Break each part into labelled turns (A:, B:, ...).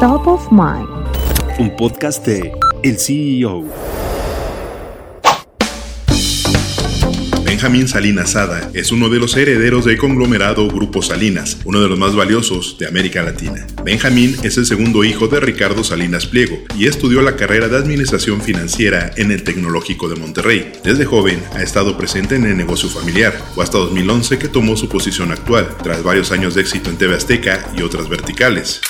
A: Top of Mind.
B: Un podcast de El CEO.
C: Benjamín Salinas Sada es uno de los herederos del conglomerado Grupo Salinas, uno de los más valiosos de América Latina. Benjamín es el segundo hijo de Ricardo Salinas Pliego y estudió la carrera de Administración Financiera en el Tecnológico de Monterrey. Desde joven ha estado presente en el negocio familiar. Fue hasta 2011 que tomó su posición actual, tras varios años de éxito en TV Azteca y otras verticales.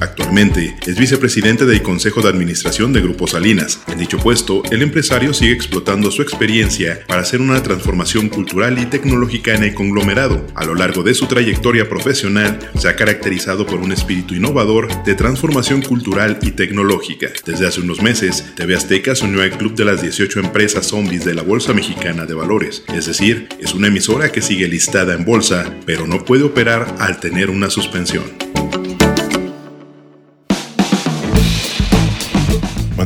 C: Actualmente es vicepresidente del Consejo de Administración de Grupo Salinas. En dicho puesto, el empresario sigue explotando su experiencia para hacer una transformación cultural y tecnológica en el conglomerado. A lo largo de su trayectoria profesional, se ha caracterizado por un espíritu innovador de transformación cultural y tecnológica. Desde hace unos meses, TV Azteca se unió al club de las 18 empresas zombies de la Bolsa Mexicana de Valores. Es decir, es una emisora que sigue listada en bolsa, pero no puede operar al tener una suspensión.